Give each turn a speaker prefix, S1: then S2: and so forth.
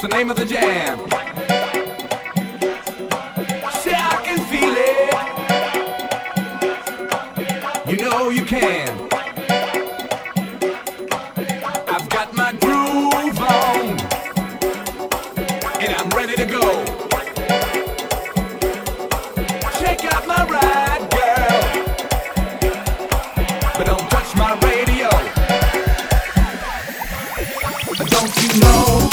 S1: That's the name of the jam. Say I can feel it. You know you can. I've got my groove on, and I'm ready to go. Check out my ride, girl, but don't touch my radio. Don't you know?